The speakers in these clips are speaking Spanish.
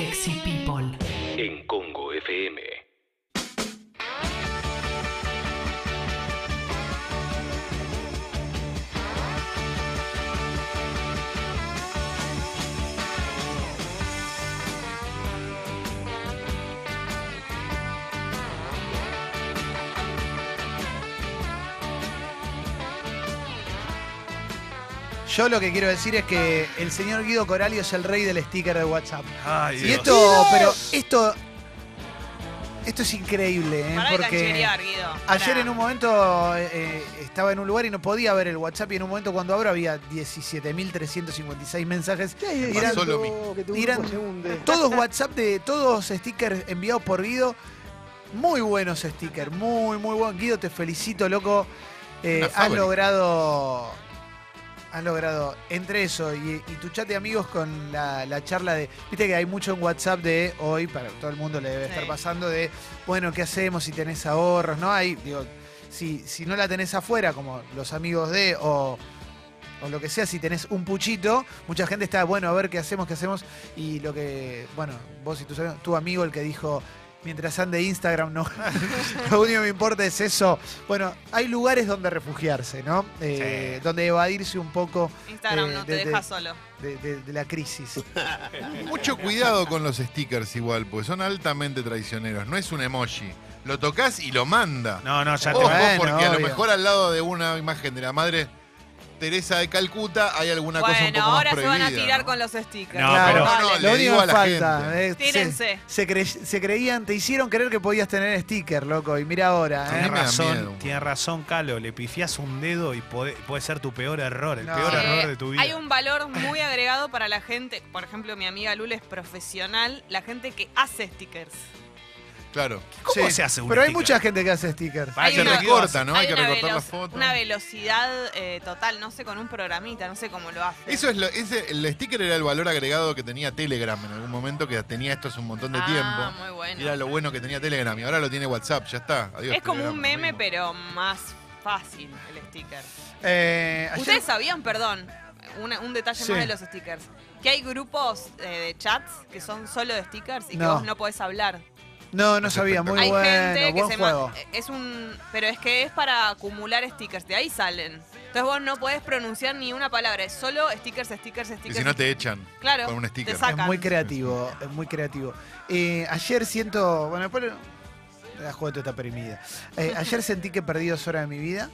Sexy People. En Congo FM. Yo lo que quiero decir es que el señor Guido Coralio es el rey del sticker de WhatsApp. Ay, Y Dios. esto, pero esto, esto es increíble, ¿eh? Pará de porque cancherear, Guido. ayer Pará. en un momento eh, estaba en un lugar y no podía ver el WhatsApp y en un momento cuando abro había 17.356 mensajes. ¿Qué Y eran- pasó lo mismo? Que tu y eran grupo se hunde. Todos WhatsApp de todos stickers enviados por Guido. Muy buenos stickers, muy, muy buenos. Guido, te felicito, loco. Eh, Una has fábrica. logrado. Has logrado entre eso y, y tu chat de amigos con la, la charla de. Viste que hay mucho en WhatsApp de hoy, para todo el mundo le debe estar pasando, de bueno, ¿qué hacemos si tenés ahorros? ¿No? Hay, digo, si, si no la tenés afuera, como los amigos de, o, o lo que sea, si tenés un puchito, mucha gente está, bueno, a ver qué hacemos, qué hacemos. Y lo que, bueno, vos y tu amigo, el que dijo, mientras ande Instagram, no, lo único que me importa es eso. Bueno, hay lugares donde refugiarse, ¿no? Eh, Sí. Donde evadirse un poco Instagram eh, no te de- deja de- solo. de, de- de la crisis. Mucho cuidado con los stickers igual, porque son altamente traicioneros. No es un emoji. Lo tocas y lo manda. No, no, ya te Ojo, Bueno, porque a lo obvio. mejor al lado de una imagen de la madre Teresa de Calcuta hay alguna cosa un Bueno, poco ahora más se van a tirar ¿no? con los stickers. No, Claro, pero- No, no, lo único digo que a la falta. gente. eh, se- Tírense. Se, cre- se creían, te hicieron creer que podías tener sticker, loco. Y mira ahora, ¿eh? Tiene da razón, tiene razón, Calo. Le pifias un dedo y puede, puede ser tu peor error, el No. peor Eh, error de tu vida. Hay un valor muy agregado para la gente. Por ejemplo, mi amiga Lula es profesional. La gente que hace stickers. Claro. ¿Cómo Sí, se hace un Pero hay sticker? mucha gente que hace sticker. Hay se una- recorta, ¿no? Hay, que una recortar la velo- foto. Una velocidad eh, total, no sé, con un programita, no sé cómo lo hace. Eso es lo, ese, el sticker era el valor agregado que tenía Telegram en algún momento, que tenía esto hace un montón de ah, tiempo. muy bueno. Y era lo bueno que tenía Telegram. Y ahora lo tiene WhatsApp, ya está. Adiós, es como Telegram, un lo meme, mismo. pero más fácil el sticker. Eh, ayer- ¿Ustedes sabían, perdón, una- un detalle Sí. más de los stickers? Que hay grupos eh, de chats que son solo de stickers y que No. vos no podés hablar. No, no sabía. Muy hay bueno. gente que buen se juego. es un pero es que es para acumular stickers, de ahí salen. Entonces vos no podés pronunciar ni una palabra, es solo stickers, stickers, Y stickers. si no te echan claro, con un sticker. te sacan. Es muy creativo, es muy creativo. Eh, ayer siento. Bueno, después. La juventud está perimida. Eh, ayer sentí que perdí dos horas de mi vida.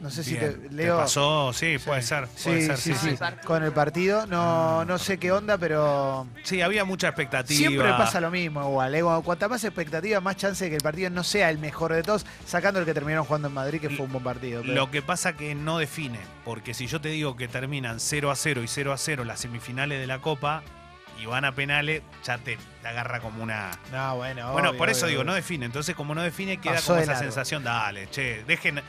No sé si Bien. te ¿Te leo. pasó? Sí, puede Sí. ser. Sí, Puede ser, sí, sí. Con el partido. No, no sé qué onda, pero. Sí, había mucha expectativa. Siempre pasa lo mismo igual. ¿eh? Cuanta más expectativa, más chance de que el partido no sea el mejor de todos, sacando el que terminaron jugando en Madrid, que fue un buen partido. pero- Lo que pasa que no define, porque si yo te digo que terminan 0 a 0 y 0 a 0 las semifinales de la Copa y van a penales, ya te, te agarra como una... No, bueno. bueno, obvio, por eso obvio, digo, obvio. no define. Entonces, como no define, queda Pasó como esa largo. sensación, dale, che, dejen...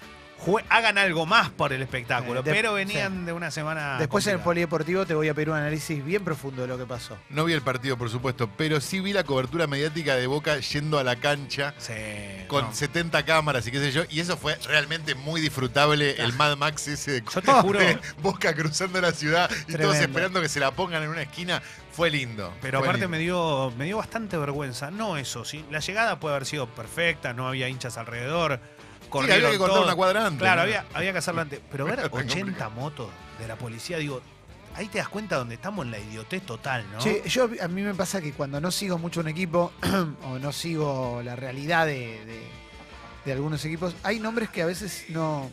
jue- hagan algo más por el espectáculo, Eh, de- pero venían de una semana... Después en el polideportivo te voy a pedir un análisis bien profundo de lo que pasó. No vi el partido, por supuesto, pero sí vi la cobertura mediática de Boca yendo a la cancha Sí, con no. 70 cámaras y qué sé yo. Y eso fue realmente muy disfrutable, el Mad Max ese de, Yo te juro, de Boca cruzando la ciudad y todos esperando que se la pongan en una esquina. Fue lindo. pero fue aparte lindo. me dio, me dio bastante vergüenza. No eso, ¿sí? La llegada puede haber sido perfecta, no había hinchas alrededor. Sí, corrieron había que cortar todos. una cuadra antes. Claro, ¿no? había, había que hacerlo antes. Pero ver Era 80 complicado. motos de la policía, digo, ahí te das cuenta donde estamos en la idiotez total, ¿no? Che, yo a mí me pasa que cuando no sigo mucho un equipo o no sigo la realidad de, de- de algunos equipos, hay nombres que a veces no.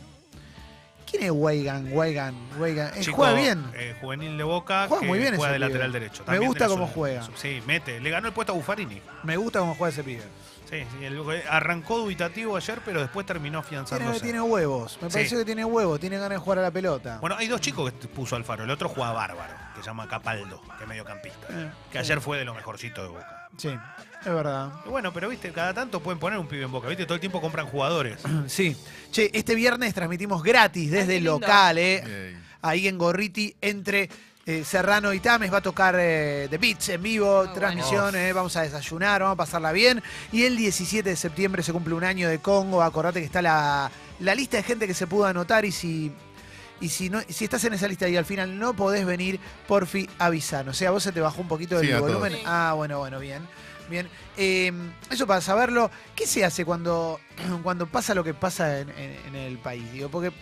¿Quién es Weigan? Weigan, Weigan. Eh, Chico, juega bien. eh, juvenil de Boca, Juega que muy bien juega ese de pibe. lateral derecho. Me gusta cómo juega. Sí, mete. Le ganó el puesto a Buffarini. Me gusta cómo juega ese pibe. Sí, sí, el- arrancó dubitativo ayer, pero después terminó Tiene, afianzándose. tiene huevos. Me Sí. pareció que tiene huevos. Tiene ganas de jugar a la pelota. Bueno, hay dos chicos que puso Alfaro. El otro juega bárbaro, que se llama Capaldo, que es mediocampista. Eh, Que ayer fue de lo mejorcito de Boca. Sí, es verdad. Y bueno, pero viste, cada tanto pueden poner un pibe en Boca. Viste, todo el tiempo compran jugadores. Sí. Che, este viernes transmitimos gratis desde qué el local, ¿eh? Ahí en Gorriti, entre eh, Serrano y Tames. Va a tocar eh, The Beats en vivo, transmisión, bueno. eh, vamos a desayunar, vamos a pasarla bien. Y el 17 de septiembre se cumple un año de Congo. Acordate que está la, la lista de gente que se pudo anotar y si. Y si no, si estás en esa lista y al final no podés venir, porfi, avisanos. O sea, vos se te bajó un poquito Sí, el todos. volumen. Ah, bueno, bueno, bien. Bien. Eh, eso para saberlo, ¿qué se hace cuando, cuando pasa lo que pasa en, en- en el país? Digo, porque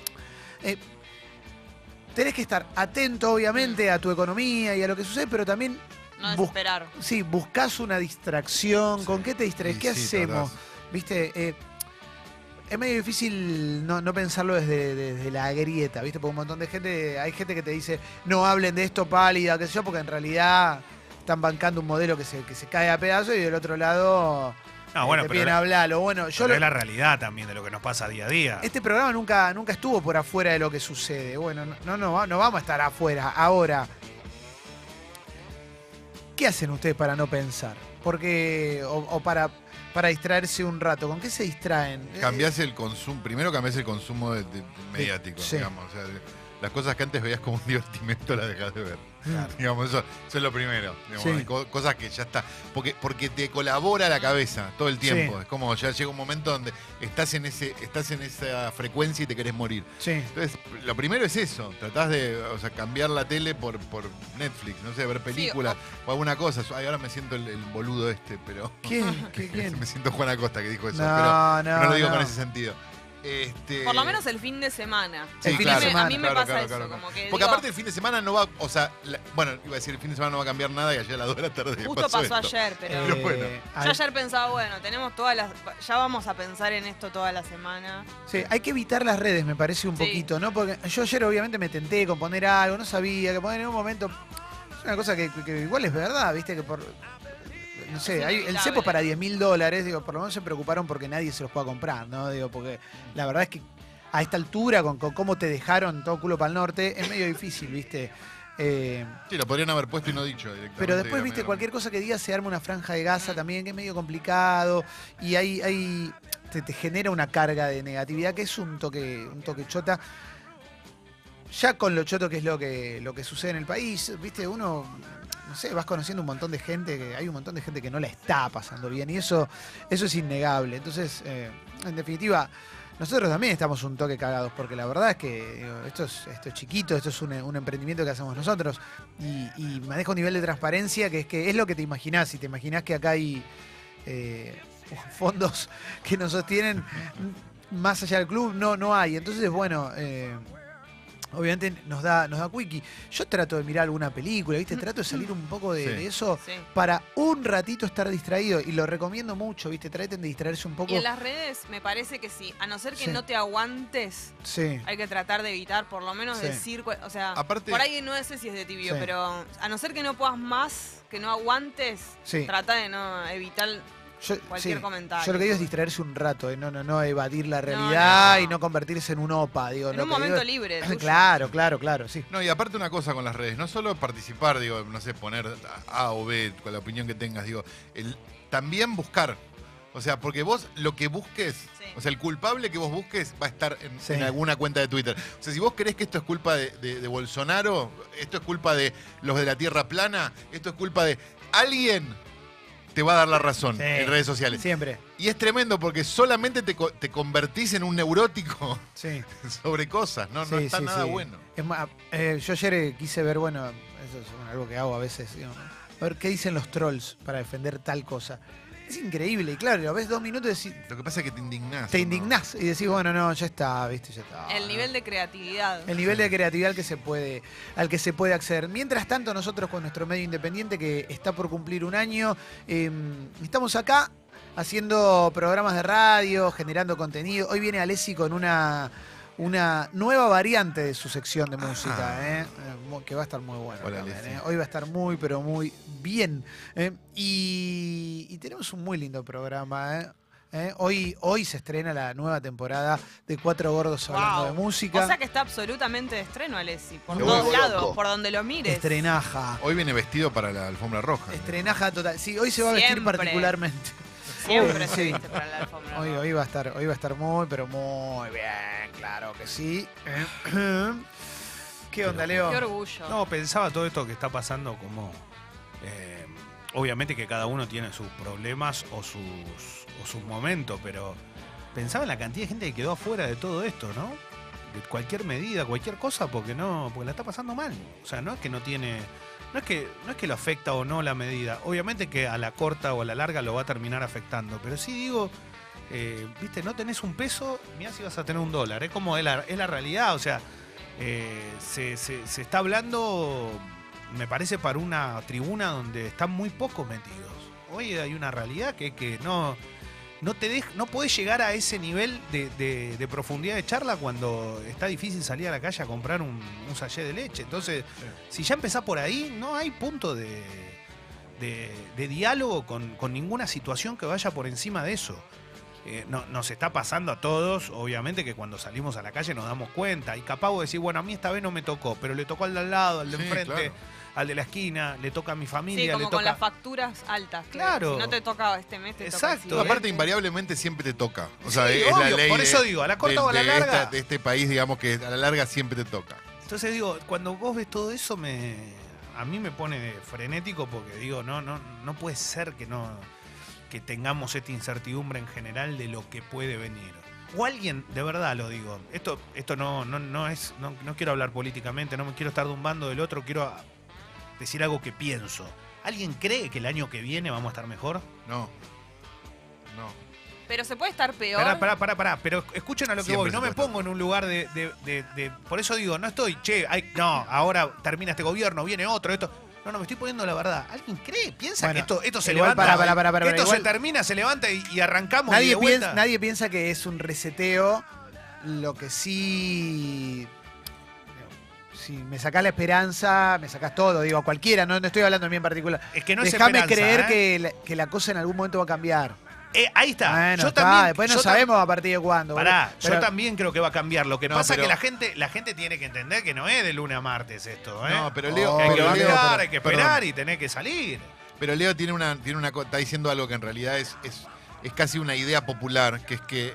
eh, tenés que estar atento, obviamente, a tu economía y a lo que sucede, pero también No Bus- desesperar. Sí, buscas una distracción. ¿Con qué te distraes? ¿Qué sí, hacemos? tratás. ¿Viste? Eh, es medio difícil no, no pensarlo desde, desde la grieta, ¿viste? Porque un montón de gente, hay gente que te dice, no hablen de esto pálida, qué sé yo, porque en realidad están bancando un modelo que se, que se cae a pedazos y del otro lado No, eh, bueno, te pero, piden hablarlo. Bueno, yo pero lo- es la realidad también de lo que nos pasa día a día. este programa nunca, nunca estuvo por afuera de lo que sucede. Bueno, no, no, no, va- no vamos a estar afuera. Ahora, ¿qué hacen ustedes para no pensar? Porque, o, o para, para distraerse un rato. ¿Con qué se distraen? Eh, Cambiás el consumo, primero cambiás el consumo de- de- mediático, Sí. digamos. O sea, de- las cosas que antes veías como un divertimento las dejas de ver. Claro. Digamos, eso, eso es lo primero. digamos, Sí. hay co- cosas que ya está. Porque, porque te colabora la cabeza todo el tiempo. Sí. Es como ya llega un momento donde estás en ese, estás en esa frecuencia y te querés morir. Sí. Entonces, lo primero es eso, tratás de o sea, cambiar la tele por, por Netflix, no sé, ver películas o alguna cosa. Ay, ahora me siento el, el boludo este, pero ¿Quién? ¿Qué- quién? me siento Juan Acosta que dijo eso, No, pero no, no lo digo no. con ese sentido. Este, Por lo menos el fin de semana. Sí, el fin a de mí me- semana. A mí me Claro, pasa claro, eso, claro, claro. como que Porque digo, aparte el fin de semana no va, o sea, la- bueno, iba a decir el fin de semana no va a cambiar nada y ayer a las 2 de la tarde justo pasó esto. ayer, pero... Pero bueno. Eh, Yo ayer pensaba, bueno, tenemos todas las... Ya vamos a pensar en esto toda la semana. Sí, hay que evitar las redes, me parece un Sí. poquito, ¿no? Porque yo ayer obviamente me tenté con poner algo, no sabía que poner en un momento. Es una cosa que, que igual es verdad, ¿viste? Que por. No sé, hay, el cepo es para 10 mil dólares, digo, por lo menos se preocuparon porque nadie se los pueda comprar, ¿no? Digo, porque la verdad es que a esta altura, con, con cómo te dejaron todo culo para el norte, es medio difícil, ¿viste? Eh, Sí, lo podrían haber puesto y no dicho directamente. pero después, viste, cualquier cosa que digas se arma una franja de gasa también, que es medio complicado. Y hay, hay te, te genera una carga de negatividad que es un toque, un toque chota. Ya con lo choto que es lo que, lo que sucede en el país, viste, uno, no sé, vas conociendo un montón de gente, que hay un montón de gente que no la está pasando bien. Y eso, eso es innegable. Entonces, eh, en definitiva, nosotros también estamos un toque cagados, porque la verdad es que digo, esto, es, esto es chiquito, esto es un, un emprendimiento que hacemos nosotros y, y maneja un nivel de transparencia que es que es lo que te imaginás. Si te imaginás que acá hay eh, fondos que nos sostienen más allá del club, no, no hay. Entonces, bueno, eh, obviamente nos da, nos da quickie. Yo trato de mirar alguna película, ¿viste? Trato de salir un poco de, Sí. de eso Sí. para un ratito estar distraído y lo recomiendo mucho, ¿viste? Traten de distraerse un poco. Y en las redes me parece que sí. A no ser que Sí. no te aguantes, Sí. hay que tratar de evitar por lo menos Sí. decir... O sea, Aparte- por ahí no sé si es de tibio, Sí. pero a no ser que no puedas más, que no aguantes, Sí. trata de no evitar Yo, cualquier sí. comentario. Yo lo que digo es distraerse un rato, ¿eh? no, no, no evadir la realidad no. y no convertirse en un opa. Digo, En lo un que digo momento es- libre. tuyo. Claro, claro, claro, sí. No, y aparte una cosa con las redes, no solo participar, digo, no sé, poner A o B con la opinión que tengas, digo, el, también buscar. O sea, porque vos lo que busques, Sí. o sea, el culpable que vos busques va a estar en, Sí. en alguna cuenta de Twitter. O sea, si vos crees que esto es culpa de, de- de Bolsonaro, esto es culpa de los de la Tierra plana, esto es culpa de alguien, te va a dar la razón Sí. en redes sociales. Siempre. Y es tremendo porque solamente te, co- te convertís en un neurótico Sí. sobre cosas, no, no Sí, está nada bueno. Es más, eh, yo ayer eh, quise ver, bueno, eso es algo que hago a veces, a ver qué dicen los trolls para defender tal cosa. Es increíble, y claro, lo ves dos minutos y decís- Lo que pasa es que te indignás. te ¿no? indignás y decís, bueno, no, ya está, viste, ya está. El nivel de creatividad. El nivel de creatividad al que se puede, al que se puede acceder. Mientras tanto, nosotros con nuestro medio independiente que está por cumplir un año, eh, estamos acá haciendo programas de radio, generando contenido. Hoy viene Alessi con una, una nueva variante de su sección de música, Ah. eh, eh, que va a estar muy bueno. Hola, también, Alessi. eh. Hoy va a estar muy, pero muy bien. eh. Y, y tenemos un muy lindo programa. eh. Eh, Hoy, hoy se estrena la nueva temporada de Cuatro Gordos hablando Wow. de música. O sea que está absolutamente de estreno, Alessi. Por todos lados, loco. por donde lo mires. Estrenaja. Hoy viene vestido para la alfombra roja. Estrenaja total. Sí, hoy se va a vestir particularmente. Siempre se Sí. viste para la alfombra. Hoy, va a estar, hoy va a estar muy, pero muy bien, claro que sí. ¿Qué onda, Leo? Qué orgullo. No, pensaba todo esto que está pasando como... eh, obviamente que cada uno tiene sus problemas o sus, o sus momentos, pero pensaba en la cantidad de gente que quedó afuera de todo esto, ¿no? de cualquier medida, cualquier cosa, porque no, porque la está pasando mal. O sea, no es que no tiene, no es que, no es que lo afecta o no la medida. Obviamente que a la corta o a la larga lo va a terminar afectando, pero sí digo, eh, viste, no tenés un peso, mirá si vas a tener un dólar. Es como es la, es la realidad, o sea, eh, se, se- se está hablando, me parece, para una tribuna donde están muy pocos metidos. Hoy hay una realidad que es que no, no te dej- no podés llegar a ese nivel de, de- de profundidad de charla cuando está difícil salir a la calle a comprar un, un sachet de leche. Entonces, si ya empezás por ahí, no hay punto de, de- de diálogo con, con ninguna situación que vaya por encima de eso. Eh, no- nos está pasando a todos, obviamente que cuando salimos a la calle nos damos cuenta. Y capaz vos decís, bueno, a mí esta vez no me tocó, pero le tocó al de al lado, al de Sí, enfrente, claro. al de la esquina, le toca a mi Sí, familia, como le con toca... las facturas altas. Claro. Si no te toca este mes, te toca Exacto. Siguiente. aparte, invariablemente siempre te toca. O sea, Sí, es la ley. por de- eso digo, a la corta de- o a la de larga. esta- de este país, digamos que a la larga siempre te toca. Entonces digo, cuando vos ves todo eso, me, a mí me pone frenético porque digo, no, no, no puede ser que no que tengamos esta incertidumbre en general de lo que puede venir. O alguien, de verdad lo digo, esto, esto no, no, no es, no, no quiero hablar políticamente, no me quiero estar de un bando del otro, quiero a- decir algo que pienso. ¿Alguien cree que el año que viene vamos a estar mejor? No. No. Pero se puede estar peor. Pará, pará, pará, pará, pero escuchen a lo que Siempre voy. No me pongo en un lugar de, de- de- de- Por eso digo, no estoy, che, no, ahora termina este gobierno, viene otro, esto. No, no, me estoy poniendo la verdad. ¿Alguien cree? ¿Piensa Bueno, que esto, esto se levanta? pará, pará, pará, esto igual- se termina, se levanta y, y arrancamos y Nadie de piensa, nadie piensa que es un reseteo. Lo que sí. Si me sacás la esperanza, me sacás todo, digo, a cualquiera, no, no estoy hablando de mí en particular. Es que no es esperanza, creer ¿eh? que, la, que la cosa en algún momento va a cambiar. Eh, ahí está. Bueno, yo está, también, después no yo tam- sabemos a partir de cuándo. Pará. Pero- yo también creo que va a cambiar. Lo que No, pasa es que la gente, la gente tiene que entender que no es de lunes a martes esto, ¿eh? No, pero Leo, Oh, que hay que bancar, pero- hay que perdón. esperar y tener que salir. Pero Leo tiene una, tiene una, está diciendo algo que en realidad es, es, es casi una idea popular, que es que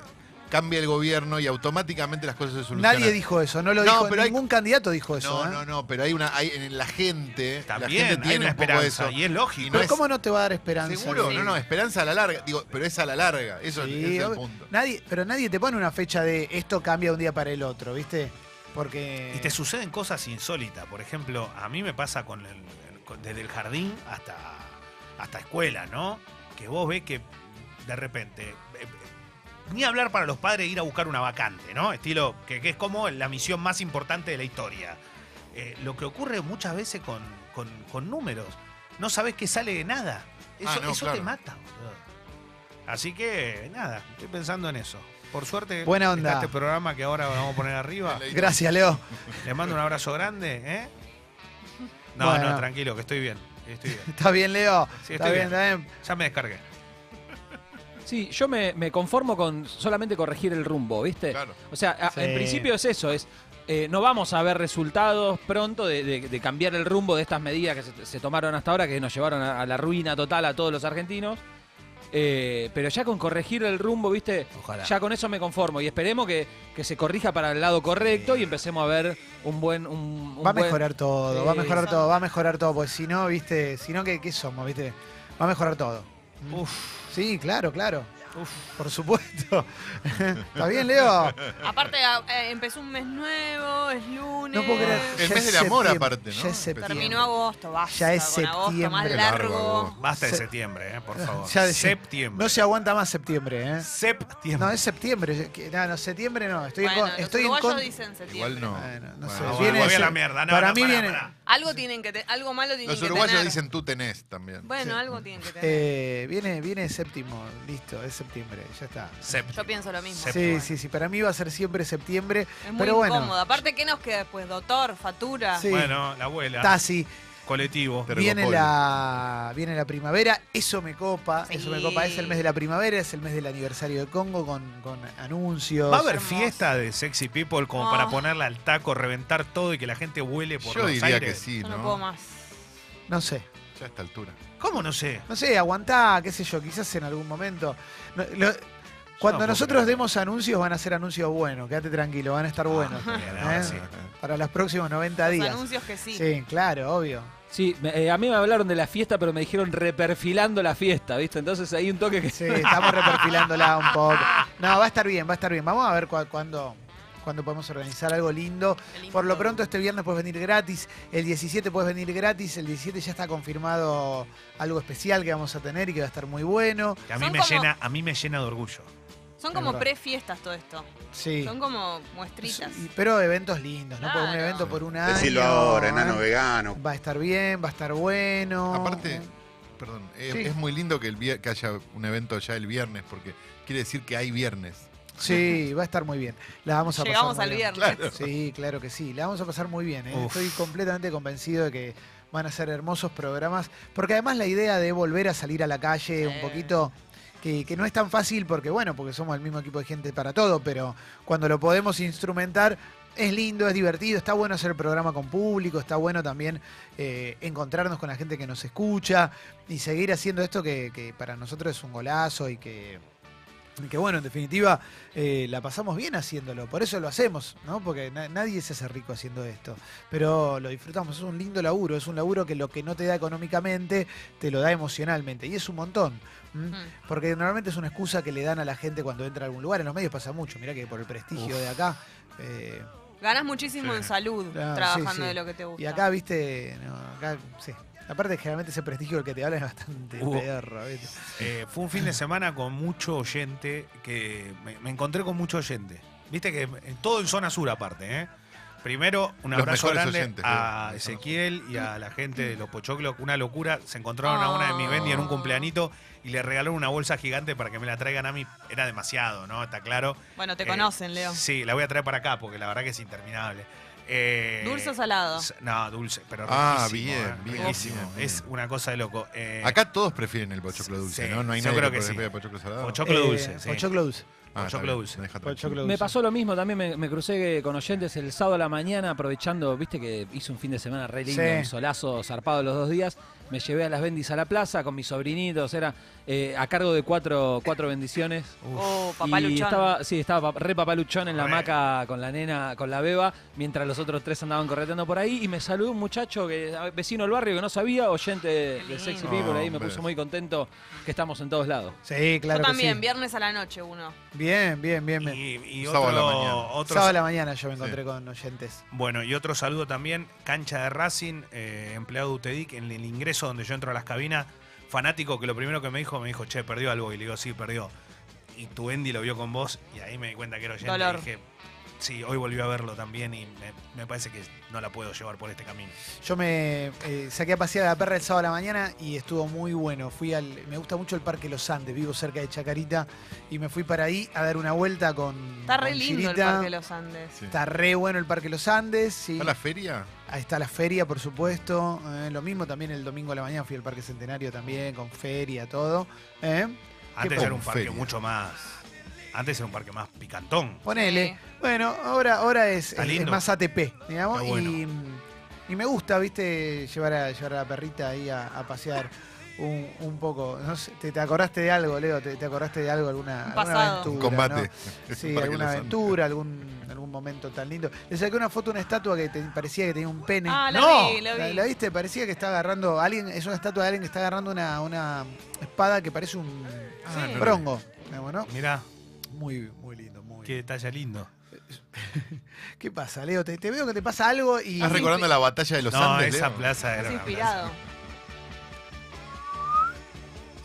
cambia el gobierno y automáticamente las cosas se solucionan. Nadie dijo eso, no lo No, dijo, pero hay- ningún candidato dijo eso. No, ¿eh? no, no, pero hay una, hay en la gente, la También gente hay tiene una un poco esperanza eso. y es lógico. no Pero es- ¿cómo no te va a dar esperanza? Seguro, Sí. no, no, esperanza a la larga, digo, pero es a la larga, eso es- Sí, es el punto. Nadie, pero nadie te pone una fecha de esto cambia un día para el otro, ¿viste? Porque. Y te suceden cosas insólitas. Por ejemplo, a mí me pasa con el, el- con- desde el jardín hasta, hasta escuela, ¿no? Que vos ves que de repente. Ni hablar para los padres ir a buscar una vacante, ¿no? Estilo, que, que es como la misión más importante de la historia. Eh, lo que ocurre muchas veces con, con- con números. No sabes que sale de nada. Eso, Ah, no, eso claro. te mata, boludo. Así que, nada, estoy pensando en eso. Por suerte, Buena onda. está este programa que ahora vamos a poner arriba. Gracias, Leo. Le mando un abrazo grande, ¿eh? No, Bueno. no, tranquilo, que estoy bien. Estoy bien. Está bien, Leo. Sí, está estoy bien, bien. está bien. Ya me descargué. Sí, yo me, me conformo con solamente corregir el rumbo, ¿viste? Claro. O sea, a- Sí. en principio es eso, es eh, no vamos a ver resultados pronto de, de- de cambiar el rumbo de estas medidas que se, se tomaron hasta ahora, que nos llevaron a, a la ruina total a todos los argentinos. Eh, pero ya con corregir el rumbo, ¿viste? Ojalá. Ya con eso me conformo y esperemos que, que se corrija para el lado correcto y empecemos a ver un buen... Un, un Va a buen- mejorar todo, va a mejorar todo, va a mejorar todo, porque si no, viste, si no, ¿qué, qué somos, viste? Va a mejorar todo. Uf, Sí, claro, claro. Uf. Por supuesto. ¿Está bien, Leo? Aparte, a- eh, empezó un mes nuevo, es lunes. No puedo creer. El Ya mes es del amor, septiembre, aparte, ¿no? Ya es septiembre. Terminó agosto, basta. Ya es con agosto más septiembre. largo. Largo. Basta de Se- septiembre, ¿eh? Por favor. Ya de- septiembre. No se aguanta más septiembre, ¿eh? Septiembre. No, es septiembre. que- No, no, septiembre no. Estoy Bueno, en, con- los estoy en uruguayos con- dicen septiembre. Igual no. Bueno, no Bueno, sé. bueno, viene voy a la mierda. No, para no, mí pará, viene. pará. Algo tienen que te- algo malo tienen Los que uruguayos tener. dicen tú tenés también. Bueno, Sí. algo tienen que tener. eh, viene, viene séptimo, listo, es septiembre, ya está. Septiembre. Yo pienso lo mismo. Sí, sí, sí, para mí va a ser siempre septiembre, Es muy pero bueno, incómodo. Aparte, ¿qué nos queda después? Doctor, factura. Sí. Bueno, la abuela. Tasi, Colectivo. Viene la, viene la primavera, eso me copa, Sí. eso me copa, es el mes de la primavera, es el mes del aniversario de Congo con, con anuncios. ¿Va a haber Hermoso. fiesta de sexy people como Oh. para ponerla al taco, reventar todo y que la gente vuele por Yo los diría aires? que sí, Yo ¿no? no puedo más. No sé, Ya a esta altura. ¿Cómo no sé? no sé, aguantá, qué sé yo, quizás en algún momento. No, lo- cuando nosotros creer. demos anuncios van a ser anuncios buenos, quédate tranquilo, van a estar buenos. Bien, ahora ¿eh? sí. Para los próximos 90 Los días. anuncios que sí. Sí, claro, obvio. Sí, me- eh, a mí me hablaron de la fiesta, pero me dijeron reperfilando la fiesta, ¿viste? Entonces hay un toque que... Sí, estamos reperfilándola un poco. No, va a estar bien, va a estar bien. Vamos a ver cua- cuándo, cuando podemos organizar algo lindo. Por lo pronto este viernes puedes venir gratis, el 17 puedes venir gratis, el 17 ya está confirmado algo especial que vamos a tener y que va a estar muy bueno. Que a mí Son me como- llena, a mí me llena de orgullo. Son como verdad. pre-fiestas todo esto. Sí. Son como muestritas. Pero eventos lindos, ¿no? Por un Claro. evento por un año. Decirlo ahora, enano ¿eh? vegano. Va a estar bien, va a estar bueno. Aparte, perdón, eh, Sí. es muy lindo que, el vier- que haya un evento ya el viernes, porque quiere decir que hay viernes. Sí, va a estar muy bien. La vamos a Llegamos pasar al muy bien. viernes. Sí, claro que sí. La vamos a pasar muy bien. ¿eh? Estoy completamente convencido de que van a ser hermosos programas. Porque además la idea de volver a salir a la calle un poquito, que, que no es tan fácil porque, bueno, porque somos el mismo equipo de gente para todo, pero cuando lo podemos instrumentar, es lindo, es divertido, está bueno hacer el programa con público, está bueno también eh, encontrarnos con la gente que nos escucha y seguir haciendo esto que, que para nosotros es un golazo y que, que bueno, en definitiva, eh, la pasamos bien haciéndolo. Por eso lo hacemos, ¿no? Porque na- nadie se hace rico haciendo esto. Pero lo disfrutamos, es un lindo laburo, es un laburo que lo que no te da económicamente, te lo da emocionalmente. Y es un montón. Mm. Porque normalmente es una excusa que le dan a la gente cuando entra a algún lugar. En los medios pasa mucho, mirá que por el prestigio de acá. eh, Ganas muchísimo Sí. en salud trabajando sí, sí. de lo que te gusta. y acá, viste, no, acá, sí. Aparte, generalmente ese prestigio del que te habla es bastante Hubo- perro, ¿viste? Eh, fue un fin de semana con mucho oyente, que me, me encontré con mucho oyente. Viste que en todo en zona sur aparte, ¿eh? Primero, un Los abrazo mejores grande oyentes, a creo. Ezequiel y a la gente de los Pochoclos. Una locura. Se encontraron a una de mis Bendy en un cumpleanito y le regalaron una bolsa gigante para que me la traigan a mí. Era demasiado, ¿no? Está claro. Bueno, te Eh, conocen, Leo. Sí, la voy a traer para acá porque la verdad que es interminable. Eh, ¿Dulce o salado? No, dulce, pero Ah, riquísimo, bien, eh, bien, riquísimo. bien, bien. Es una cosa de loco. Eh, Acá todos prefieren el pochoclo dulce, Sí, ¿no? No hay yo nadie creo que sí. prefiera pochoclo salado. Pochoclo Eh, dulce, sí. Pochoclo dulce. Ah, está pochoclo bien, dulce. me deja tranquilo. Pochoclo Me dulce. pasó lo mismo, también me, me crucé con oyentes el sábado a la mañana, aprovechando, viste que hice un fin de semana re lindo, Sí. un solazo zarpado los dos días. Me llevé a las bendis a la plaza con mis sobrinitos, era eh, a cargo de cuatro, cuatro bendiciones. Oh, papá y luchón. estaba, sí, estaba re papaluchón en la hamaca con la nena, con la beba, mientras los otros tres andaban correteando por ahí. Y me saludó un muchacho que vecino del barrio que no sabía, oyente de, Sexy. People, ahí me puso muy contento que estamos en todos lados. Sí, claro Yo que también, sí. viernes a la noche uno. Bien, bien, bien. bien. Y, y Sábado a la otro, mañana. otro- Sábado a la mañana yo me encontré con oyentes. Bueno, y otro saludo también, cancha de Racing, eh, empleado de UTEDIC, en el ingreso donde yo entro a las cabinas, fanático que lo primero que me dijo, me dijo, che, perdió algo, y le digo, sí, perdió. Y tu Andy lo vio con vos, y ahí me di cuenta que era oyente, Dolor. y dije, sí, hoy volvió a verlo también, y me, me parece que no la puedo llevar por este camino. Yo me eh, saqué a pasear a la perra el sábado a la mañana y estuvo muy bueno. Fui al, me gusta mucho el Parque Los Andes, vivo cerca de Chacarita y me fui para ahí a dar una vuelta con. Está re con lindo el. Parque Los Andes. Sí. Está re bueno el Parque Los Andes. Sí. ¿Está la feria? Ahí está la feria, por supuesto. eh, lo mismo también el domingo a la mañana fui al Parque Centenario también, con feria, todo. ¿eh? Antes ¿Qué era un parque feria? mucho más, antes era un parque más picantón. Ponele. Sí. Bueno, ahora, ahora es, Está es- es lindo. más ATP, digamos. Está bueno. y, y me gusta, viste, llevar a, llevar a la perrita ahí a, a pasear un, un poco. No sé, ¿te, te acordaste de algo, Leo? ¿Te, te acordaste de algo, alguna, Un alguna pasado. aventura? Un combate. Sí, alguna Los aventura, algún, algún momento tan lindo. Le saqué una foto a una estatua que te- parecía que tenía un pene. Ah, la ¡No! vi, la vi. ¿La, viste? Parecía que está agarrando. alguien Es una estatua de alguien que está agarrando una, una espada que parece un Ah, Sí. no. brongo. digamos, ¿no? Mirá, Muy, muy lindo, muy qué detalle lindo. ¿Qué pasa, Leo? Te, te veo que te pasa algo y. ¿Estás recordando la batalla de los no, Andes, esa Leo? plaza era plaza. inspirado.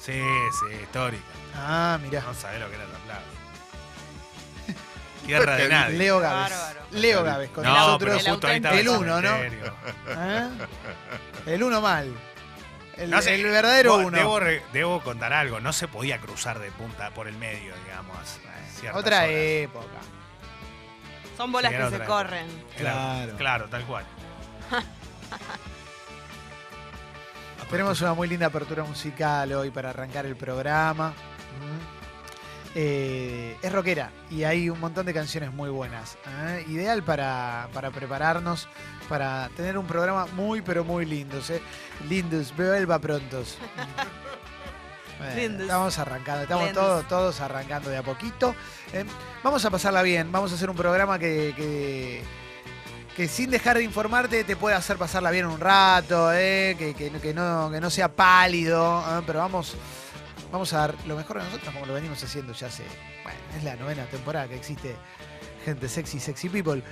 Sí, sí, histórica. Ah, mirá. No sabés lo que era esa plaza. Tierra de Qué nadie. Leo Gávez. Leo Gávez con no, nosotros. pero justo ahí estaba el uno, ¿no? ¿eh? El uno mal. El, No sé, el verdadero uno. Debo, re- debo contar algo, no se podía cruzar de punta por el medio, digamos. ciertas Otra horas. época. Son bolas Sí, que se corren. Claro. Claro, tal cual. Tenemos una muy linda apertura musical hoy para arrancar el programa. Mm. Eh, es rockera y hay un montón de canciones muy buenas. ¿eh? Ideal para, para prepararnos, para tener un programa muy, pero muy lindos. ¿eh? Lindos, Belva prontos. Bueno, estamos arrancando, estamos Lindos. todos, todos arrancando de a poquito. ¿eh? Vamos a pasarla bien, vamos a hacer un programa que, que, que sin dejar de informarte te puede hacer pasarla bien un rato, ¿eh? que, que- que no, que no sea pálido, ¿eh? pero vamos, vamos a dar lo mejor de nosotros como lo venimos haciendo ya hace, bueno, es la novena temporada que existe gente sexy, sexy people.